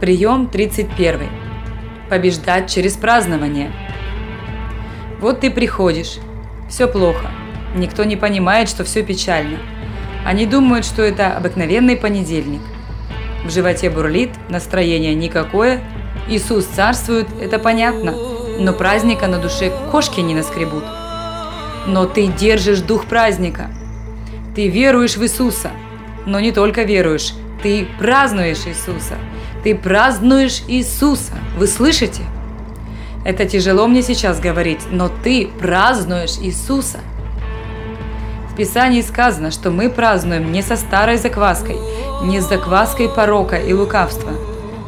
Прием 31. Побеждать через празднование. Вот ты приходишь. Все плохо. Никто не понимает, что все печально. Они думают, что это обыкновенный понедельник. В животе бурлит, настроение никакое. Иисус царствует, это понятно. Но праздника на душе кошки не наскребут. Но ты держишь дух праздника. Ты веруешь в Иисуса. Но не только веруешь, ты празднуешь Иисуса. Ты празднуешь Иисуса. Вы слышите? Это тяжело мне сейчас говорить, но ты празднуешь Иисуса. В Писании сказано, что мы празднуем не со старой закваской, не с закваской порока и лукавства,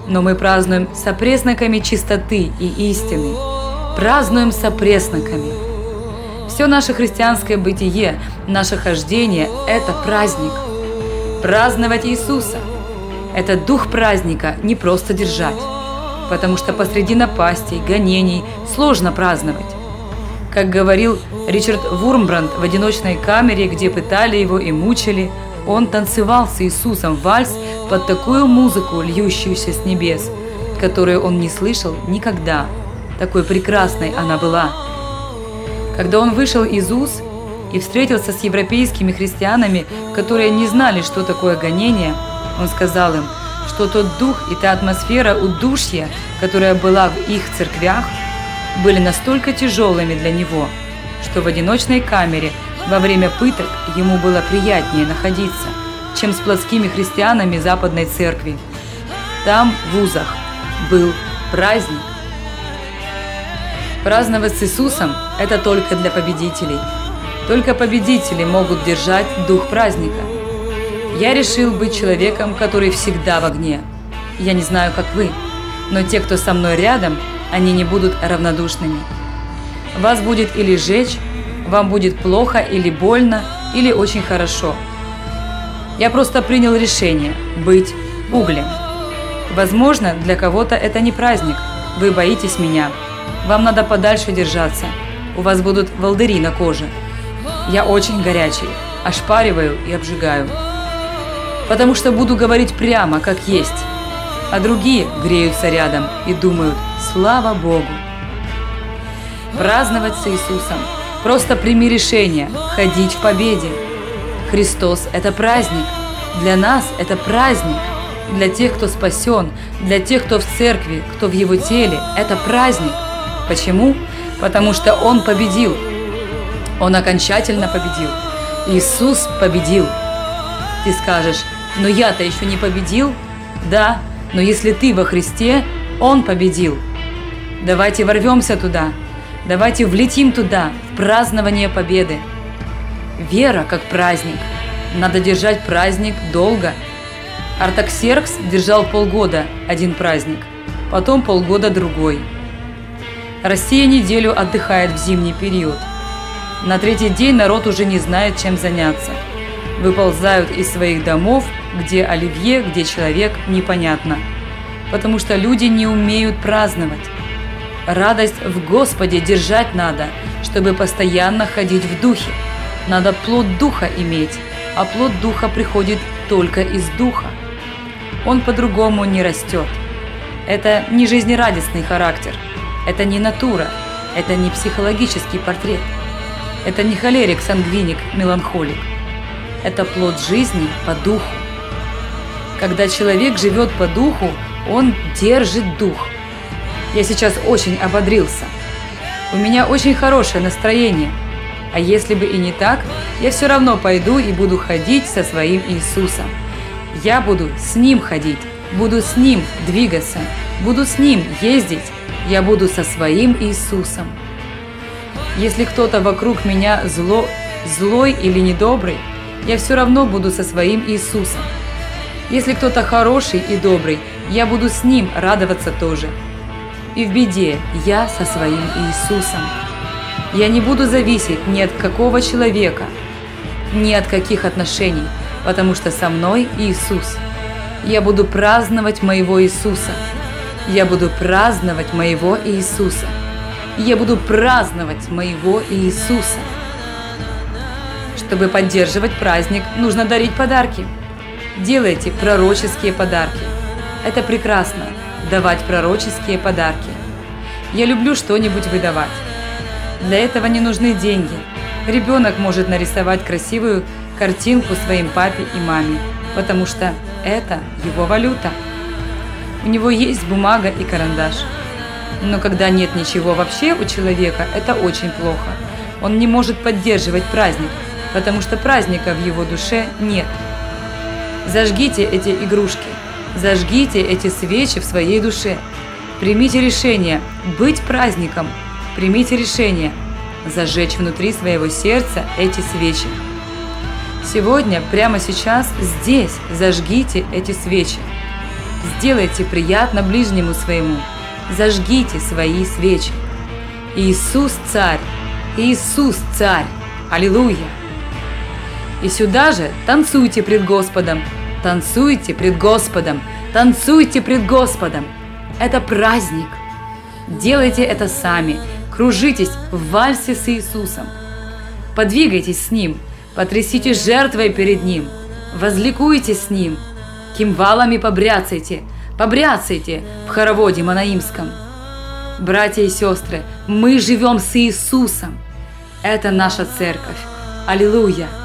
но мы празднуем с опресноками чистоты и истины. Празднуем с опресноками. Все наше христианское бытие, наше хождение – это праздник. Праздновать Иисуса – это дух праздника не просто держать, потому что посреди напастей, гонений сложно праздновать. Как говорил Ричард Вурмбранд в одиночной камере, где пытали его и мучили, он танцевал с Иисусом вальс под такую музыку, льющуюся с небес, которую он не слышал никогда. Такой прекрасной она была. Когда он вышел из УЗ и встретился с европейскими христианами, которые не знали, что такое гонение – он сказал им, что тот дух и та атмосфера удушья, которая была в их церквях, были настолько тяжелыми для него, что в одиночной камере во время пыток ему было приятнее находиться, чем с плотскими христианами Западной Церкви. Там, в вузах, был праздник. Праздновать с Иисусом – это только для победителей. Только победители могут держать дух праздника – я решил быть человеком, который всегда в огне. Я не знаю, как вы, но те, кто со мной рядом, они не будут равнодушными. Вас будет или жечь, вам будет плохо или больно, или очень хорошо. Я просто принял решение быть углем. Возможно, для кого-то это не праздник. Вы боитесь меня. Вам надо подальше держаться. У вас будут волдыри на коже. Я очень горячий, ошпариваю и обжигаю потому что буду говорить прямо, как есть. А другие греются рядом и думают «Слава Богу!». Праздновать с Иисусом. Просто прими решение ходить в победе. Христос – это праздник. Для нас это праздник. Для тех, кто спасен, для тех, кто в церкви, кто в его теле – это праздник. Почему? Потому что Он победил. Он окончательно победил. Иисус победил. Ты скажешь, но я-то еще не победил. Да, но если ты во Христе, Он победил. Давайте ворвемся туда. Давайте влетим туда, в празднование победы. Вера как праздник. Надо держать праздник долго. Артаксеркс держал полгода один праздник, потом полгода другой. Россия неделю отдыхает в зимний период. На третий день народ уже не знает, чем заняться. Выползают из своих домов где оливье, где человек, непонятно. Потому что люди не умеют праздновать. Радость в Господе держать надо, чтобы постоянно ходить в духе. Надо плод духа иметь, а плод духа приходит только из духа. Он по-другому не растет. Это не жизнерадостный характер, это не натура, это не психологический портрет. Это не холерик, сангвиник, меланхолик. Это плод жизни по духу. Когда человек живет по духу, он держит дух. Я сейчас очень ободрился. У меня очень хорошее настроение. А если бы и не так, я все равно пойду и буду ходить со своим Иисусом. Я буду с Ним ходить, буду с Ним двигаться, буду с Ним ездить, я буду со своим Иисусом. Если кто-то вокруг меня зло, злой или недобрый, я все равно буду со своим Иисусом. Если кто-то хороший и добрый, я буду с ним радоваться тоже. И в беде я со своим Иисусом. Я не буду зависеть ни от какого человека, ни от каких отношений, потому что со мной Иисус. Я буду праздновать моего Иисуса. Я буду праздновать моего Иисуса. Я буду праздновать моего Иисуса. Чтобы поддерживать праздник, нужно дарить подарки. Делайте пророческие подарки. Это прекрасно – давать пророческие подарки. Я люблю что-нибудь выдавать. Для этого не нужны деньги. Ребенок может нарисовать красивую картинку своим папе и маме, потому что это его валюта. У него есть бумага и карандаш. Но когда нет ничего вообще у человека, это очень плохо. Он не может поддерживать праздник, потому что праздника в его душе нет. Зажгите эти игрушки, зажгите эти свечи в своей душе. Примите решение быть праздником. Примите решение зажечь внутри своего сердца эти свечи. Сегодня, прямо сейчас, здесь зажгите эти свечи. Сделайте приятно ближнему своему. Зажгите свои свечи. Иисус Царь! Иисус Царь! Аллилуйя! И сюда же танцуйте пред Господом, танцуйте пред Господом, танцуйте пред Господом. Это праздник. Делайте это сами, кружитесь в вальсе с Иисусом. Подвигайтесь с Ним, потрясите жертвой перед Ним, возликуйте с Ним, кимвалами побряцайте, побряцайте в хороводе Манаимском. Братья и сестры, мы живем с Иисусом. Это наша церковь. Аллилуйя!